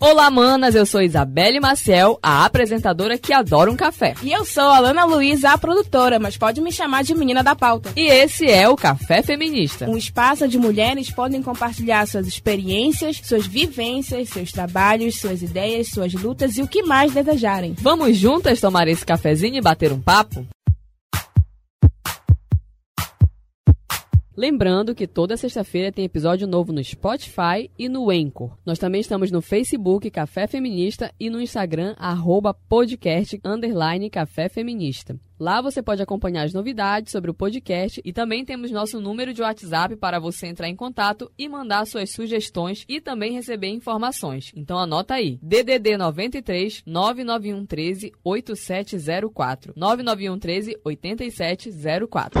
Olá, manas! Eu sou Isabelle Maciel, a apresentadora que adora um café. E eu sou a Alana Luiza, a produtora, mas pode me chamar de menina da pauta. E esse é o Café Feminista. Um espaço onde mulheres podem compartilhar suas experiências, suas vivências, seus trabalhos, suas ideias, suas lutas e o que mais desejarem. Vamos juntas tomar esse cafezinho e bater um papo? Lembrando que toda sexta-feira tem episódio novo no Spotify e no Anchor. Nós também estamos no Facebook Café Feminista e no Instagram arroba podcast underline Café Feminista. Lá você pode acompanhar as novidades sobre o podcast e também temos nosso número de WhatsApp para você entrar em contato e mandar suas sugestões e também receber informações. Então anota aí: DDD 93 991 13 8704 991 13 8704.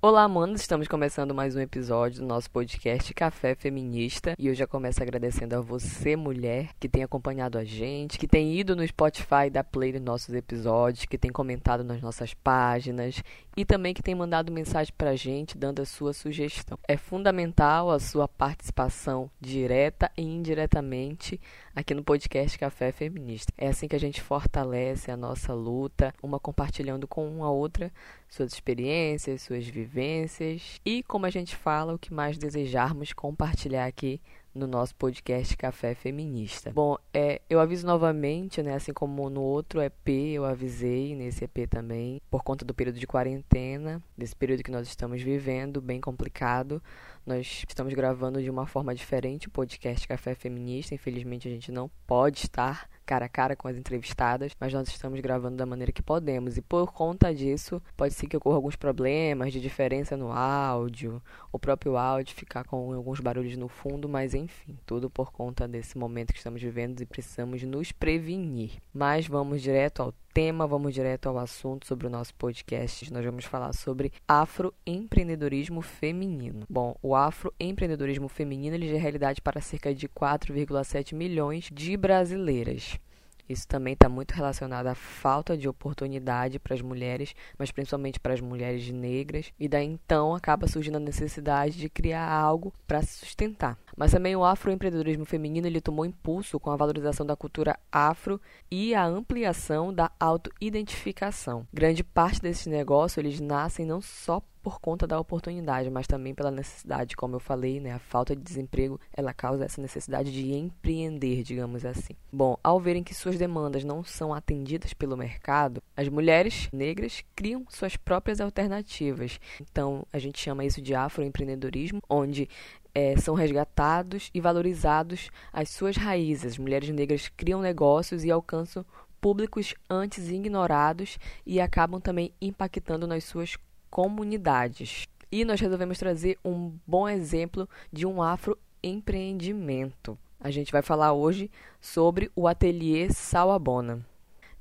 Olá, manos! Estamos começando mais um episódio do nosso podcast Café Feminista e eu já começo agradecendo a você, mulher, que tem acompanhado a gente, que tem ido no Spotify da play nossos episódios, que tem comentado nas nossas páginas e também que tem mandado mensagem pra gente dando a sua sugestão. É fundamental a sua participação direta e indiretamente aqui no podcast Café Feminista. É assim que a gente fortalece a nossa luta, uma compartilhando com a outra suas experiências, suas vivências e, como a gente fala, o que mais desejarmos compartilhar aqui no nosso podcast Café Feminista. Bom, é, eu aviso novamente, né, assim como no outro EP eu avisei, nesse EP também, por conta do período de quarentena, desse período que nós estamos vivendo, bem complicado. Nós estamos gravando de uma forma diferente o podcast Café Feminista. Infelizmente a gente não pode estar cara a cara com as entrevistadas, mas nós estamos gravando da maneira que podemos. E por conta disso, pode ser que ocorra alguns problemas de diferença no áudio, o próprio áudio ficar com alguns barulhos no fundo, mas enfim, tudo por conta desse momento que estamos vivendo e precisamos nos prevenir. Mas vamos direto ao tema, vamos direto ao assunto sobre o nosso podcast. Nós vamos falar sobre afroempreendedorismo feminino. Bom, o afroempreendedorismo feminino ele é realidade para cerca de 4,7 milhões de brasileiras. Isso também está muito relacionado à falta de oportunidade para as mulheres, mas principalmente para as mulheres negras. E daí então acaba surgindo a necessidade de criar algo para se sustentar. Mas também o afroempreendedorismo feminino ele tomou impulso com a valorização da cultura afro e a ampliação da autoidentificação. Grande parte desses negócios eles nascem não só por conta da oportunidade, mas também pela necessidade, como eu falei, né? A falta de desemprego, ela causa essa necessidade de empreender, digamos assim. Bom, ao verem que suas demandas não são atendidas pelo mercado, as mulheres negras criam suas próprias alternativas. Então, a gente chama isso de afroempreendedorismo, onde é, são resgatados e valorizados as suas raízes. As mulheres negras criam negócios e alcançam públicos antes ignorados e acabam também impactando nas suas comunidades. E nós resolvemos trazer um bom exemplo de um afroempreendimento. A gente vai falar hoje sobre o Ateliê Sawabona.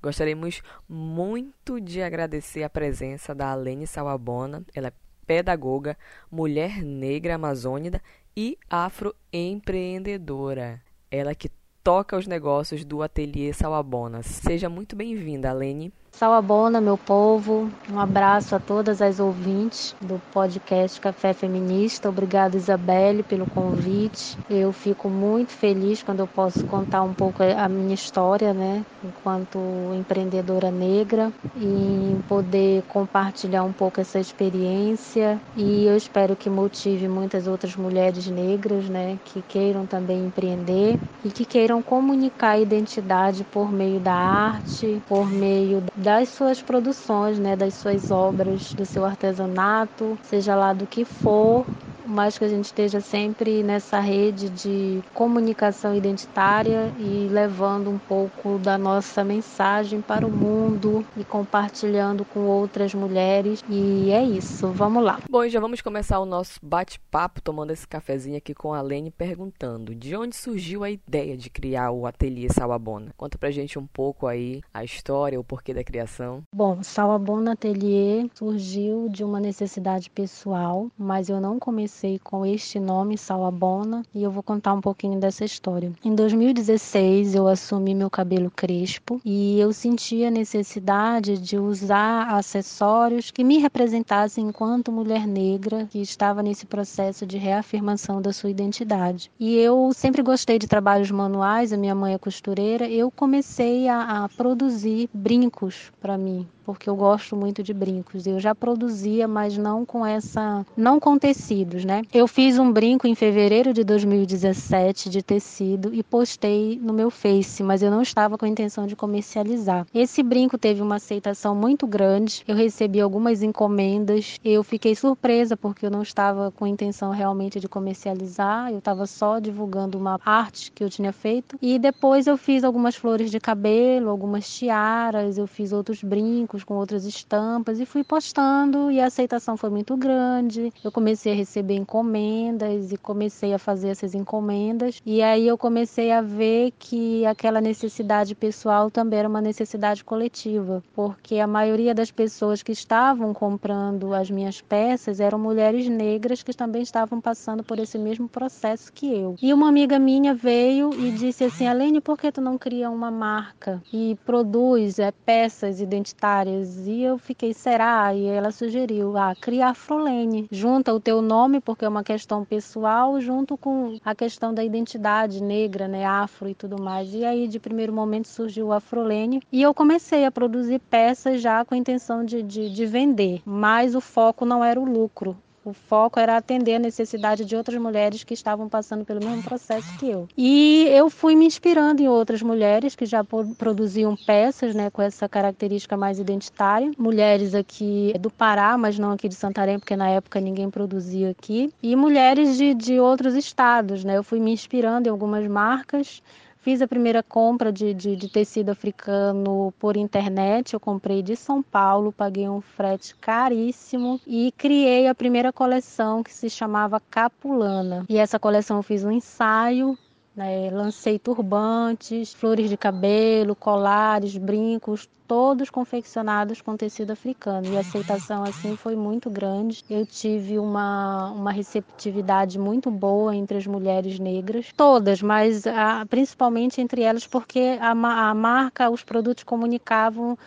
Gostaríamos muito de agradecer a presença da Alene Sawabona. Ela é pedagoga, mulher negra amazônida e afroempreendedora. Ela que toca os negócios do Ateliê Sawabona. Seja muito bem-vinda, Alene. Salabona, meu povo, um abraço a todas as ouvintes do podcast Café Feminista. Obrigada, Isabelle, pelo convite. Eu fico muito feliz quando eu posso contar um pouco a minha história, né, enquanto empreendedora negra, e poder compartilhar um pouco essa experiência. E eu espero que motive muitas outras mulheres negras, né, que queiram também empreender e que queiram comunicar a identidade por meio da arte, por meio das suas produções, né, das suas obras, do seu artesanato, seja lá do que for, mas que a gente esteja sempre nessa rede de comunicação identitária e levando um pouco da nossa mensagem para o mundo e compartilhando com outras mulheres. E é isso, vamos lá. Bom, e já vamos começar o nosso bate-papo tomando esse cafezinho aqui com a Lene perguntando de onde surgiu a ideia de criar o Ateliê Salabona. Conta pra gente um pouco aí a história, o porquê da criação. Bom, Salabona Ateliê surgiu de uma necessidade pessoal, mas eu não comecei com este nome, Salabona, e eu vou contar um pouquinho dessa história. Em 2016, eu assumi meu cabelo crespo e eu senti a necessidade de usar acessórios que me representassem enquanto mulher negra que estava nesse processo de reafirmação da sua identidade. E eu sempre gostei de trabalhos manuais, a minha mãe é costureira, eu comecei a, a produzir brincos para mim, porque eu gosto muito de brincos. Eu já produzia, mas não com essa, não com tecidos, né? Eu fiz um brinco em fevereiro de 2017 de tecido e postei no meu Face, mas eu não estava com a intenção de comercializar. Esse brinco teve uma aceitação muito grande. Eu recebi algumas encomendas. Eu fiquei surpresa porque eu não estava com a intenção realmente de comercializar. Eu estava só divulgando uma arte que eu tinha feito. E depois eu fiz algumas flores de cabelo, algumas tiaras, eu fiz outros brincos com outras estampas e fui postando e a aceitação foi muito grande. Eu comecei a receber encomendas e comecei a fazer essas encomendas e aí eu comecei a ver que aquela necessidade pessoal também era uma necessidade coletiva, porque a maioria das pessoas que estavam comprando as minhas peças eram mulheres negras que também estavam passando por esse mesmo processo que eu. E uma amiga minha veio e disse assim: "Alene, por que tu não cria uma marca e produz é, peças identitárias e eu fiquei, será? E ela sugeriu, ah, cria Afrolene. Junta o teu nome, porque é uma questão pessoal, junto com a questão da identidade negra, né, afro e tudo mais. E aí, de primeiro momento, surgiu o Afrolene. E eu comecei a produzir peças já com a intenção de, de, de vender. Mas o foco não era o lucro. O foco era atender a necessidade de outras mulheres que estavam passando pelo mesmo processo que eu. E eu fui me inspirando em outras mulheres que já produziam peças, né, com essa característica mais identitária. Mulheres aqui do Pará, mas não aqui de Santarém, porque na época ninguém produzia aqui. E mulheres de, de outros estados, né? Eu fui me inspirando em algumas marcas Fiz a primeira compra de, de, de, tecido africano por internet. Eu comprei de São Paulo, paguei um frete caríssimo e criei a primeira coleção que se chamava Capulana. E essa coleção eu fiz um ensaio né? Lancei turbantes, flores de cabelo, colares, brincos, todos confeccionados com tecido africano. E a aceitação assim foi muito grande. Eu tive uma, uma receptividade muito boa entre as mulheres negras, todas, mas ah, principalmente entre elas porque a, a marca, os produtos comunicavam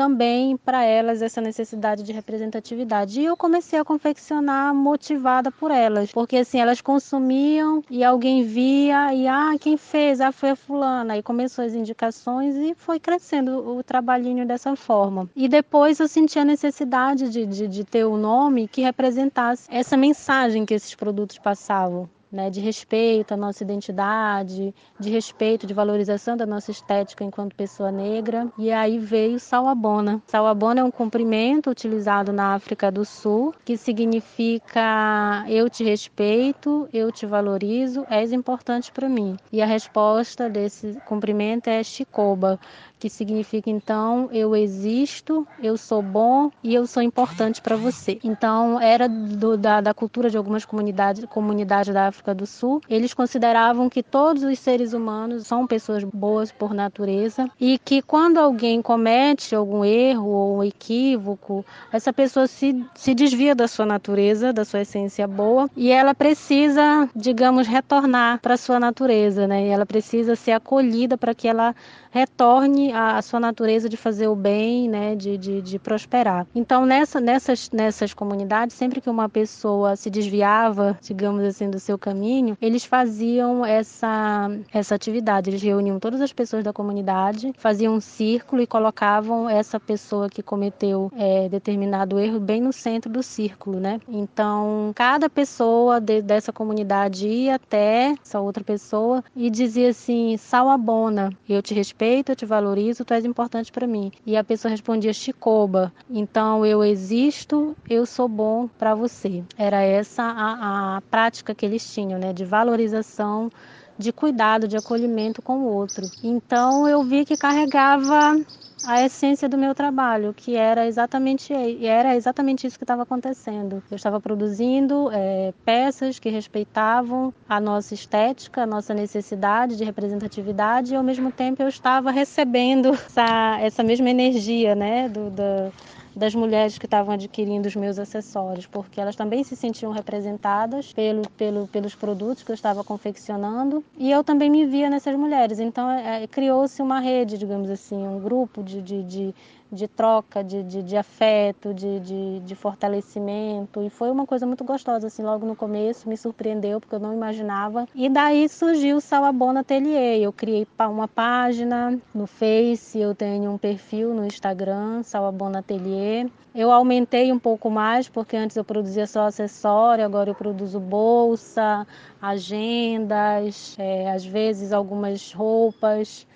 também para elas essa necessidade de representatividade. E eu comecei a confeccionar motivada por elas, porque assim, elas consumiam e alguém via e ah, quem fez? Ah, foi a fulana. E começou as indicações e foi crescendo o trabalhinho dessa forma. E depois eu senti a necessidade de, de, de ter o um nome que representasse essa mensagem que esses produtos passavam né, de respeito à nossa identidade, de respeito, de valorização da nossa estética enquanto pessoa negra. E aí veio Sawabona. Sawabona é um cumprimento utilizado na África do Sul que significa eu te respeito, eu te valorizo, és importante para mim. E a resposta desse cumprimento é Shikoba, que significa então eu existo, eu sou bom e eu sou importante para você. Então era do, da, da, cultura de algumas comunidades, comunidades da África do Sul. Eles consideravam que todos os seres humanos são pessoas boas por natureza e que quando alguém comete algum erro ou um equívoco, essa pessoa se, se desvia da sua natureza, da sua essência boa e ela precisa, digamos, retornar para sua natureza, né? E ela precisa ser acolhida para que ela retorne à sua natureza de fazer o bem, né, de, de, de prosperar. Então, nessa, nessas, nessas comunidades, sempre que uma pessoa se desviava, digamos assim, do seu caminho, caminho, eles faziam essa, essa atividade. Eles reuniam todas as pessoas da comunidade, faziam um círculo e colocavam essa pessoa que cometeu é, determinado erro bem no centro do círculo, né? Então, cada pessoa de, dessa comunidade ia até essa outra pessoa e dizia assim: Salabona, eu te respeito, eu te valorizo, tu és importante para mim. E a pessoa respondia Chicoba, então eu existo, eu sou bom para você. Era essa a, a prática que eles tinham, né? De valorização de cuidado, de acolhimento com o outro. Então eu vi que carregava a essência do meu trabalho, que era exatamente era exatamente isso que estava acontecendo. Eu estava produzindo é, peças que respeitavam a nossa estética, a nossa necessidade de representatividade, e ao mesmo tempo eu estava recebendo essa, essa mesma energia, né, do, do das mulheres que estavam adquirindo os meus acessórios, porque elas também se sentiam representadas pelo, pelo, pelos produtos que eu estava confeccionando e eu também me via nessas mulheres. Então é, criou-se uma rede, digamos assim, um grupo de, de, de de troca, de, de, de afeto, de, de, de, fortalecimento. E foi uma coisa muito gostosa, assim, logo no começo, me surpreendeu, porque eu não imaginava. E daí surgiu o Salabona Atelier. Eu criei uma página no Face, eu tenho um perfil no Instagram, Salabona Atelier. Eu aumentei um pouco mais, porque antes eu produzia só acessório, agora eu produzo bolsa, agendas, é, às vezes algumas roupas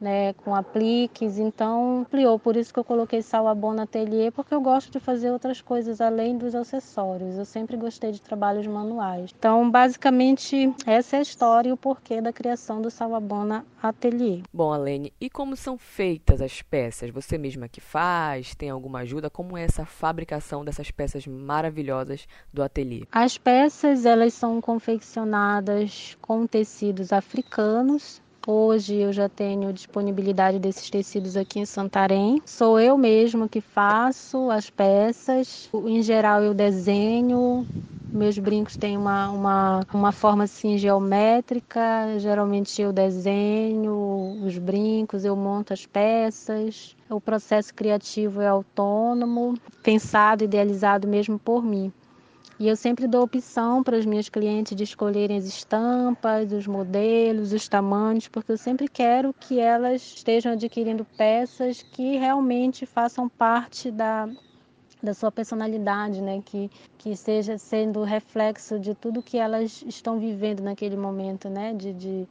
né, com apliques, então ampliou, por isso que eu coloquei Salabona Atelier, porque eu gosto de fazer outras coisas além dos acessórios. Eu sempre gostei de trabalhos manuais. Então, basicamente, essa é a história e o porquê da criação do Salabona Atelier. Bom, Alene, e como são feitas as peças? Você mesma que faz? Tem alguma ajuda? Como é essa fabricação dessas peças maravilhosas do ateliê? As peças, elas são confeccionadas com tecidos africanos, Hoje eu já tenho disponibilidade desses tecidos aqui em Santarém. Sou eu mesmo que faço as peças. Em geral eu desenho. Meus brincos têm uma, uma, uma forma assim geométrica. Geralmente eu desenho os brincos, eu monto as peças. O processo criativo é autônomo, pensado, idealizado mesmo por mim. E eu sempre dou opção para as minhas clientes de escolherem as estampas, os modelos, os tamanhos, porque eu sempre quero que elas estejam adquirindo peças que realmente façam parte da, da sua personalidade, né? Que, que seja sendo reflexo de tudo que elas estão vivendo naquele momento, né? De, de,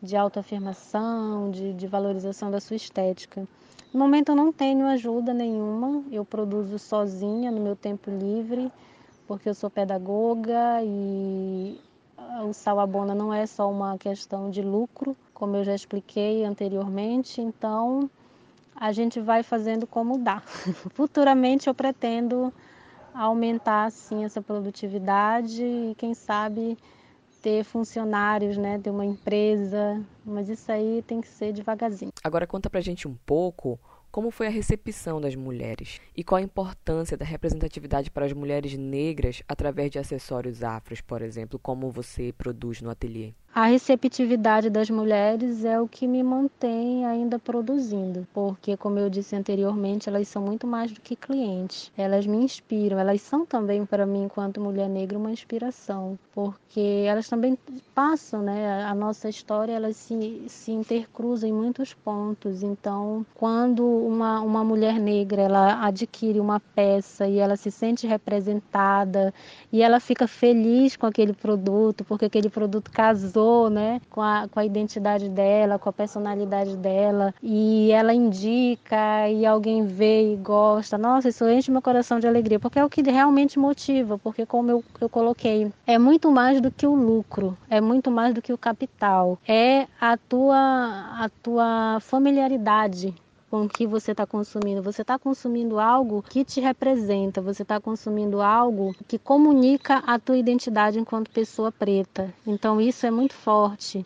de autoafirmação, de, de valorização da sua estética. No momento eu não tenho ajuda nenhuma, eu produzo sozinha no meu tempo livre porque eu sou pedagoga e o Salabona não é só uma questão de lucro, como eu já expliquei anteriormente, então a gente vai fazendo como dá. Futuramente eu pretendo aumentar assim essa produtividade e quem sabe ter funcionários, né, ter uma empresa, mas isso aí tem que ser devagarzinho. Agora conta pra gente um pouco como foi a recepção das mulheres e qual a importância da representatividade para as mulheres negras através de acessórios afros, por exemplo, como você produz no ateliê? A receptividade das mulheres é o que me mantém ainda produzindo, porque, como eu disse anteriormente, elas são muito mais do que clientes. Elas me inspiram, elas são também para mim, enquanto mulher negra, uma inspiração, porque elas também passam, né? A nossa história, elas se, se intercruzam em muitos pontos. Então, quando uma, uma mulher negra ela adquire uma peça e ela se sente representada e ela fica feliz com aquele produto, porque aquele produto casou casou, né, com a, com a identidade dela, com a personalidade dela, e ela indica e alguém vê e gosta. Nossa, isso enche meu coração de alegria, porque é o que realmente motiva, porque como eu, eu coloquei, é muito mais do que o lucro, é muito mais do que o capital, é a tua, a tua familiaridade com o que você está consumindo. Você está consumindo algo que te representa, você está consumindo algo que comunica a tua identidade enquanto pessoa preta. Então isso é muito forte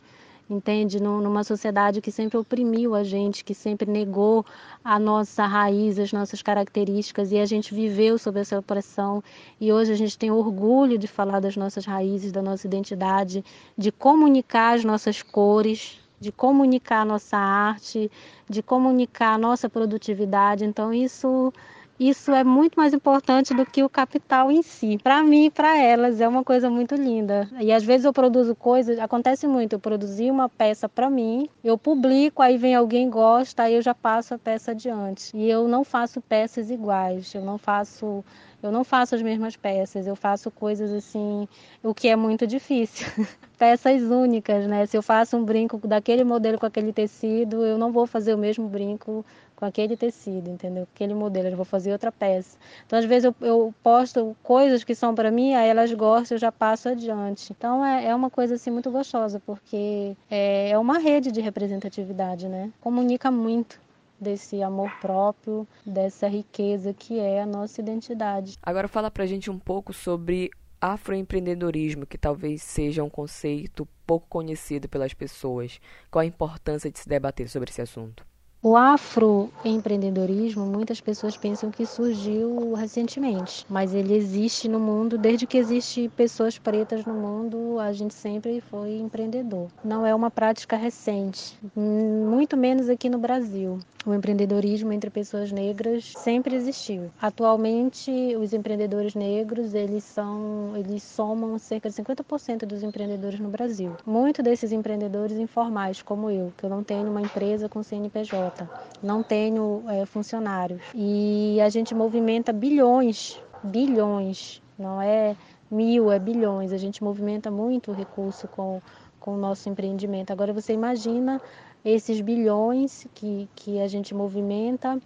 entende? Numa sociedade que sempre oprimiu a gente, que sempre negou a nossa raiz, as nossas características, e a gente viveu sob essa opressão. E hoje a gente tem orgulho de falar das nossas raízes, da nossa identidade, de comunicar as nossas cores, de comunicar a nossa arte, de comunicar a nossa produtividade. Então, isso isso é muito mais importante do que o capital em si. Para mim e para elas é uma coisa muito linda. E às vezes eu produzo coisas, acontece muito, eu produzi uma peça para mim, eu publico, aí vem alguém gosta, aí eu já passo a peça adiante. E eu não faço peças iguais, eu não faço eu não faço as mesmas peças, eu faço coisas assim, o que é muito difícil. peças únicas, né? Se eu faço um brinco daquele modelo com aquele tecido, eu não vou fazer o mesmo brinco com aquele tecido, entendeu? Aquele modelo, eu vou fazer outra peça. Então, às vezes, eu, eu posto coisas que são para mim, aí elas gostam, eu já passo adiante. Então, é, é uma coisa, assim, muito gostosa, porque é, é uma rede de representatividade, né? Comunica muito desse amor próprio, dessa riqueza que é a nossa identidade. Agora fala pra gente um pouco sobre afroempreendedorismo, que talvez seja um conceito pouco conhecido pelas pessoas. Qual a importância de se debater sobre esse assunto? O afroempreendedorismo, muitas pessoas pensam que surgiu recentemente, mas ele existe no mundo desde que existe pessoas pretas no mundo, a gente sempre foi empreendedor. Não é uma prática recente, muito menos aqui no Brasil. O empreendedorismo entre pessoas negras sempre existiu. Atualmente, os empreendedores negros, eles são, eles somam cerca de 50% dos empreendedores no Brasil. Muitos desses empreendedores informais, como eu, que eu não tenho uma empresa com CNPJ, não tenho é, funcionários. E a gente movimenta bilhões, bilhões, não é mil, é bilhões. A gente movimenta muito recurso com, com o nosso empreendimento. Agora você imagina esses bilhões que, que a gente movimenta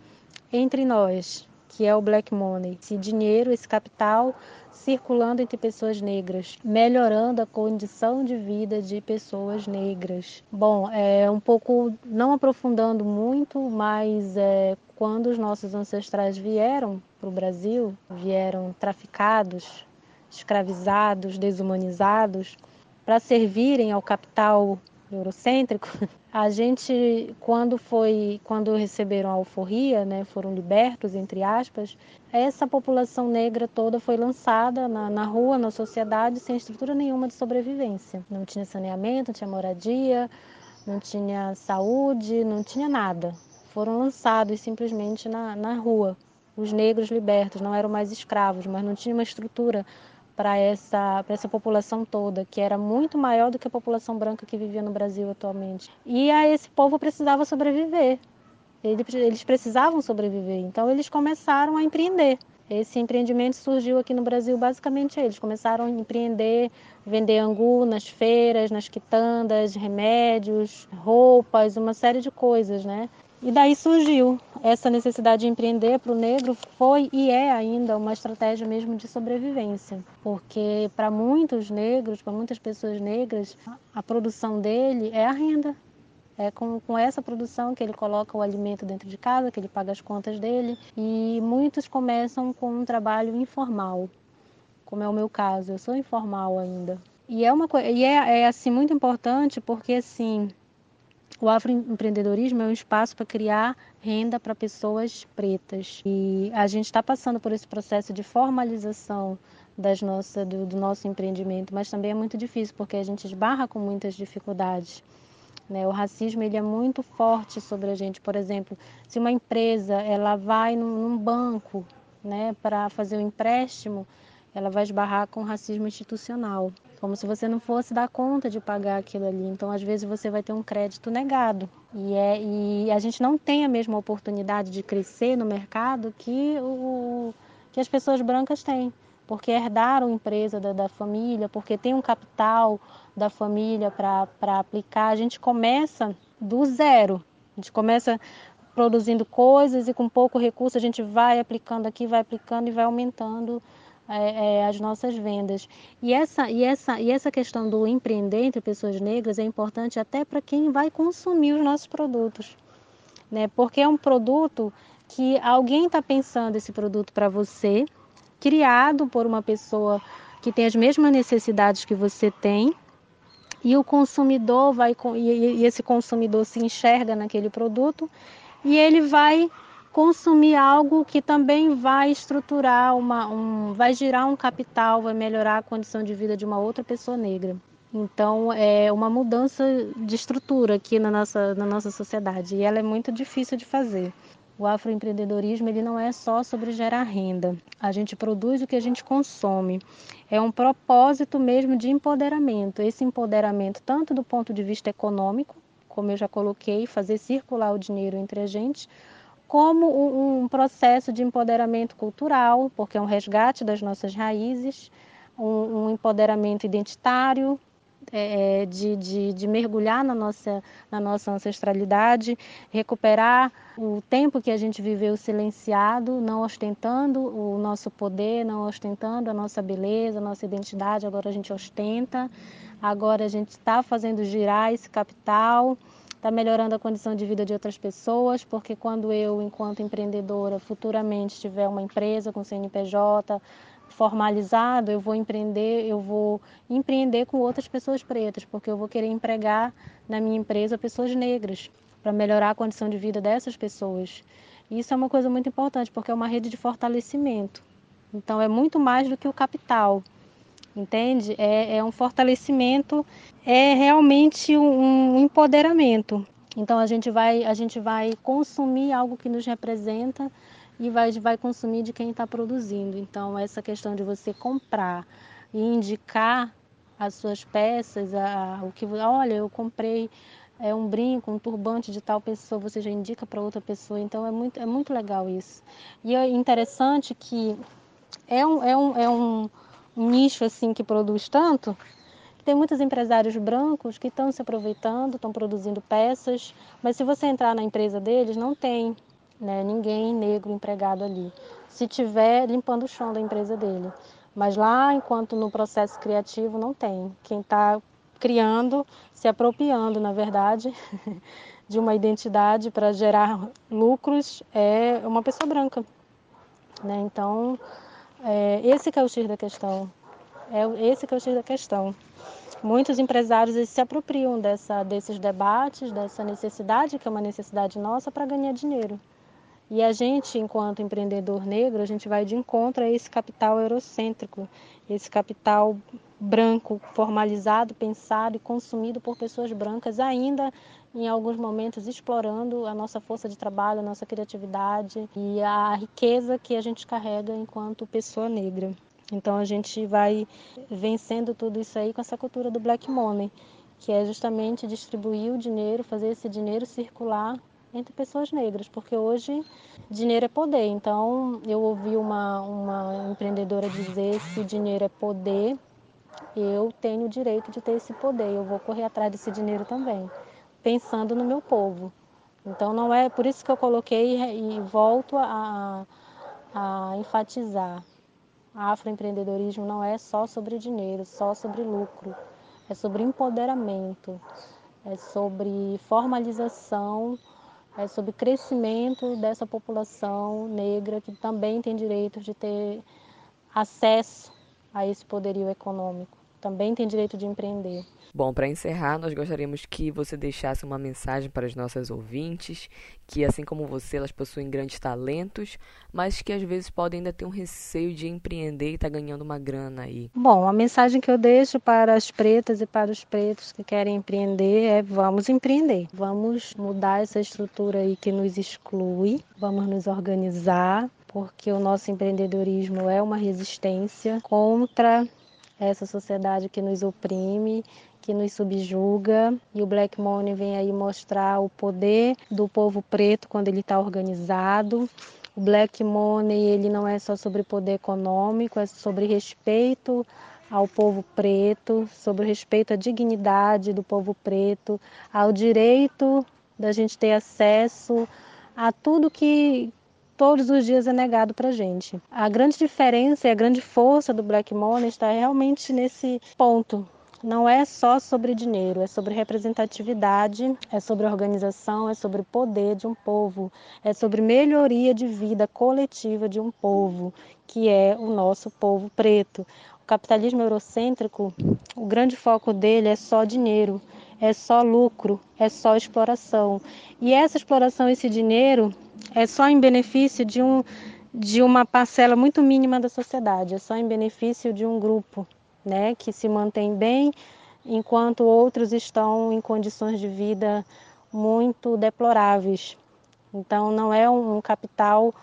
entre nós, que é o black money. Esse dinheiro, esse capital circulando entre pessoas negras, melhorando a condição de vida de pessoas negras. Bom, é um pouco, não aprofundando muito, mas é, quando os nossos ancestrais vieram para o Brasil, vieram traficados, escravizados, desumanizados, para servirem ao capital eurocêntrico, a gente quando foi quando receberam a alforria, né, foram libertos entre aspas, essa população negra toda foi lançada na, na rua, na sociedade, sem estrutura nenhuma de sobrevivência. Não tinha saneamento, não tinha moradia, não tinha saúde, não tinha nada. Foram lançados simplesmente na, na rua. Os negros libertos não eram mais escravos, mas não tinha uma estrutura para essa, essa população toda, que era muito maior do que a população branca que vivia no Brasil atualmente. E a esse povo precisava sobreviver. Eles precisavam sobreviver, então eles começaram a empreender. Esse empreendimento surgiu aqui no Brasil basicamente eles começaram a empreender, vender angu nas feiras, nas quitandas, remédios, roupas, uma série de coisas, né? E daí surgiu essa necessidade de empreender para o negro foi e é ainda uma estratégia mesmo de sobrevivência, porque para muitos negros, para muitas pessoas negras, a produção dele é a renda. É com, com essa produção que ele coloca o alimento dentro de casa, que ele paga as contas dele, e muitos começam com um trabalho informal, como é o meu caso. Eu sou informal ainda. E é uma e é, é assim muito importante porque assim o afroempreendedorismo é um espaço para criar renda para pessoas pretas. E a gente está passando por esse processo de formalização das do, do, nosso empreendimento, mas também é muito difícil porque a gente esbarra com muitas dificuldades. Né? O racismo ele é muito forte sobre a gente. Por exemplo, se uma empresa ela vai num, num banco né, para fazer um empréstimo, ela vai esbarrar com racismo institucional como se você não fosse dar conta de pagar aquilo ali. Então, às vezes, você vai ter um crédito negado. E, é, e a gente não tem a mesma oportunidade de crescer no mercado que, o, que as pessoas brancas têm. Porque herdaram empresa da, da família, porque tem um capital da família para aplicar. A gente começa do zero. A gente começa produzindo coisas e com pouco recurso a gente vai aplicando aqui, vai aplicando e vai aumentando é, é, as nossas vendas. E essa, e, essa, e essa questão do empreender entre pessoas negras é importante até para quem vai consumir os nossos produtos. Né? Porque é um produto que alguém está pensando esse produto para você, criado por uma pessoa que tem as mesmas necessidades que você tem, e o consumidor vai e esse consumidor se enxerga naquele produto e ele vai consumir algo que também vai estruturar uma, um, vai girar um capital, vai melhorar a condição de vida de uma outra pessoa negra. Então é uma mudança de estrutura aqui na nossa, na nossa sociedade e ela é muito difícil de fazer. O afroempreendedorismo ele não é só sobre gerar renda. A gente produz o que a gente consome. É um propósito mesmo de empoderamento. Esse empoderamento tanto do ponto de vista econômico, como eu já coloquei, fazer circular o dinheiro entre a gente, como um, processo de empoderamento cultural, porque é um resgate das nossas raízes, um, um empoderamento identitário, é, de, de, de, mergulhar na nossa, na nossa ancestralidade, recuperar o tempo que a gente viveu silenciado, não ostentando o nosso poder, não ostentando a nossa beleza, a nossa identidade, agora a gente ostenta, agora a gente está fazendo girar esse capital está melhorando a condição de vida de outras pessoas, porque quando eu, enquanto empreendedora, futuramente tiver uma empresa com CNPJ formalizado, eu vou empreender, eu vou empreender com outras pessoas pretas, porque eu vou querer empregar na minha empresa pessoas negras para melhorar a condição de vida dessas pessoas. Isso é uma coisa muito importante, porque é uma rede de fortalecimento. Então é muito mais do que o capital entende? É, é um fortalecimento, é realmente um, empoderamento. Então a gente vai a gente vai consumir algo que nos representa e vai vai consumir de quem está produzindo. Então essa questão de você comprar e indicar as suas peças, a, o que olha eu comprei é um brinco, um turbante de tal pessoa, você já indica para outra pessoa. Então é muito é muito legal isso. E é interessante que é um, é um, é um um nicho assim que produz tanto, tem muitos empresários brancos que estão se aproveitando, estão produzindo peças, mas se você entrar na empresa deles, não tem né, ninguém negro empregado ali. Se tiver, limpando o chão da empresa dele. Mas lá, enquanto no processo criativo, não tem. Quem está criando, se apropriando, na verdade, de uma identidade para gerar lucros é uma pessoa branca. Né? Então, é, esse é o X da questão. É esse é o X da questão. Muitos empresários se apropriam dessa, desses debates, dessa necessidade, que é uma necessidade nossa, para ganhar dinheiro. E a gente, enquanto empreendedor negro, a gente vai de encontro a esse capital eurocêntrico, esse capital branco, formalizado, pensado e consumido por pessoas brancas, ainda em alguns momentos explorando a nossa força de trabalho, a nossa criatividade e a riqueza que a gente carrega enquanto pessoa negra. Então a gente vai vencendo tudo isso aí com essa cultura do black money, que é justamente distribuir o dinheiro, fazer esse dinheiro circular entre pessoas negras, porque hoje dinheiro é poder. Então eu ouvi uma, uma empreendedora dizer se dinheiro é poder, eu tenho o direito de ter esse poder, eu vou correr atrás desse dinheiro também pensando no meu povo. Então não é por isso que eu coloquei e volto a, a enfatizar. Afroempreendedorismo não é só sobre dinheiro, só sobre lucro. É sobre empoderamento, é sobre formalização, é sobre crescimento dessa população negra que também tem direito de ter acesso a esse poderio econômico, também tem direito de empreender. Bom, para encerrar, nós gostaríamos que você deixasse uma mensagem para as nossas ouvintes, que assim como você, elas possuem grandes talentos, mas que às vezes podem ainda ter um receio de empreender e estar tá ganhando uma grana aí. Bom, a mensagem que eu deixo para as pretas e para os pretos que querem empreender é vamos empreender. Vamos mudar essa estrutura aí que nos exclui, vamos nos organizar, porque o nosso empreendedorismo é uma resistência contra essa sociedade que nos oprime que nos subjuga e o Black Money vem aí mostrar o poder do povo preto quando ele está organizado. O Black Money ele não é só sobre poder econômico, é sobre respeito ao povo preto, sobre respeito à dignidade do povo preto, ao direito da gente ter acesso a tudo que todos os dias é negado para gente. A grande diferença e a grande força do Black Money está realmente nesse ponto não é só sobre dinheiro, é sobre representatividade, é sobre organização, é sobre poder de um povo, é sobre melhoria de vida coletiva de um povo, que é o nosso povo preto. O capitalismo eurocêntrico, o grande foco dele é só dinheiro, é só lucro, é só exploração. E essa exploração, esse dinheiro, é só em benefício de um de uma parcela muito mínima da sociedade, é só em benefício de um grupo né, que se mantém bem, enquanto outros estão em condições de vida muito deploráveis. Então não é um capital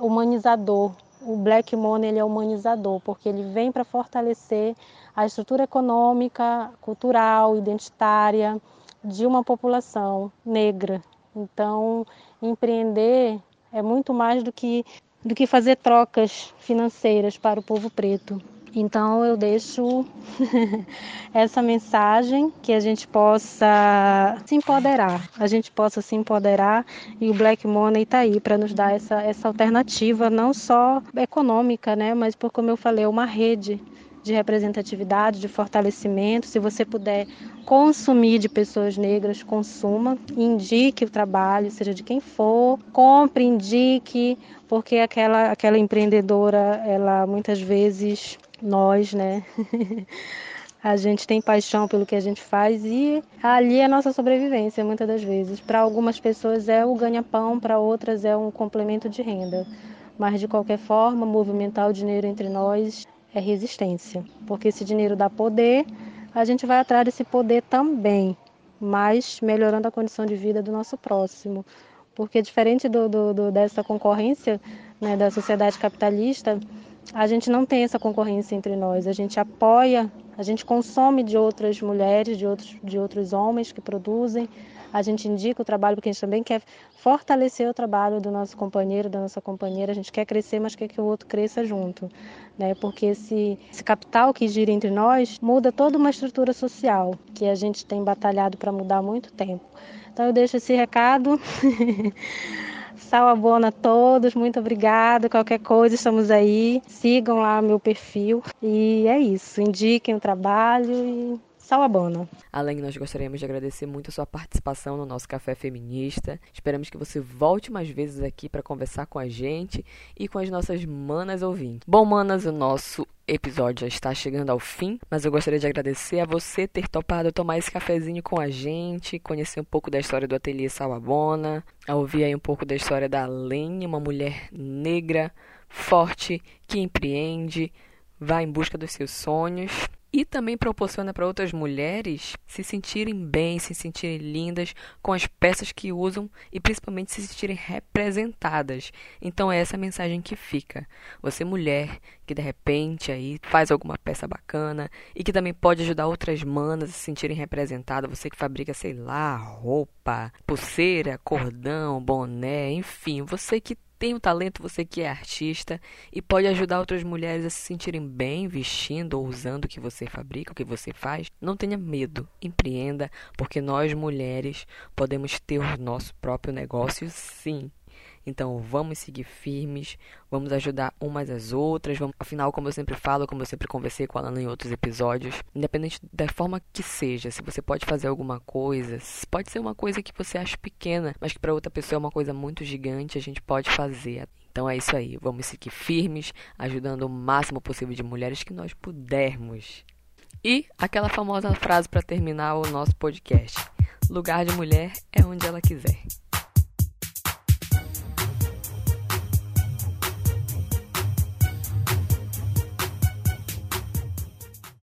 humanizador. O black money ele é humanizador, porque ele vem para fortalecer a estrutura econômica, cultural, identitária de uma população negra. Então, empreender é muito mais do que do que fazer trocas financeiras para o povo preto. Então eu deixo essa mensagem que a gente possa se empoderar, a gente possa se empoderar e o Black Money está aí para nos dar essa, essa alternativa, não só econômica, né, mas por como eu falei, uma rede de representatividade, de fortalecimento. Se você puder consumir de pessoas negras, consuma, indique o trabalho, seja de quem for, compre, indique, porque aquela aquela empreendedora, ela muitas vezes nós, né? a gente tem paixão pelo que a gente faz e ali é a nossa sobrevivência, muitas das vezes. Para algumas pessoas é o ganha-pão, para outras é um complemento de renda. Mas de qualquer forma, movimentar o dinheiro entre nós é resistência, porque esse dinheiro dá poder, a gente vai atrás desse poder também, mas melhorando a condição de vida do nosso próximo. Porque diferente do, do, do dessa concorrência né, da sociedade capitalista, a gente não tem essa concorrência entre nós. A gente apoia, a gente consome de outras mulheres, de outros, de outros homens que produzem. A gente indica o trabalho porque a gente também quer fortalecer o trabalho do nosso companheiro, da nossa companheira. A gente quer crescer, mas quer que o outro cresça junto, né? Porque esse, esse capital que gira entre nós muda toda uma estrutura social que a gente tem batalhado para mudar há muito tempo. Então eu deixo esse recado. Salabona a todos, muito obrigada. Qualquer coisa, estamos aí. Sigam lá meu perfil. E é isso. Indiquem o trabalho e Salabona. Além, nós gostaríamos de agradecer muito a sua participação no nosso Café Feminista. Esperamos que você volte mais vezes aqui para conversar com a gente e com as nossas manas ouvintes. Bom, manas, o nosso episódio já está chegando ao fim, mas eu gostaria de agradecer a você ter topado tomar esse cafezinho com a gente, conhecer um pouco da história do Ateliê Salabona, ouvir aí um pouco da história da Lene, uma mulher negra, forte, que empreende, vai em busca dos seus sonhos e também proporciona para outras mulheres se sentirem bem, se sentirem lindas com as peças que usam e principalmente se sentirem representadas. Então é essa mensagem que fica. Você mulher que de repente aí faz alguma peça bacana e que também pode ajudar outras manas a se sentirem representadas, você que fabrica, sei lá, roupa, pulseira, cordão, boné, enfim, você que tem o talento, você que é artista e pode ajudar outras mulheres a se sentirem bem vestindo ou usando o que você fabrica, o que você faz, não tenha medo, empreenda, porque nós mulheres podemos ter o nosso próprio negócio sim. Então vamos seguir firmes, vamos ajudar umas às outras. Vamos... Afinal, como eu sempre falo, como eu sempre conversei com a Lana em outros episódios, independente da forma que seja, se você pode fazer alguma coisa, pode ser uma coisa que você acha pequena, mas que para outra pessoa é uma coisa muito gigante, a gente pode fazer. Então é isso aí, vamos seguir firmes, ajudando o máximo possível de mulheres que nós pudermos. E aquela famosa frase para terminar o nosso podcast: lugar de mulher é onde ela quiser.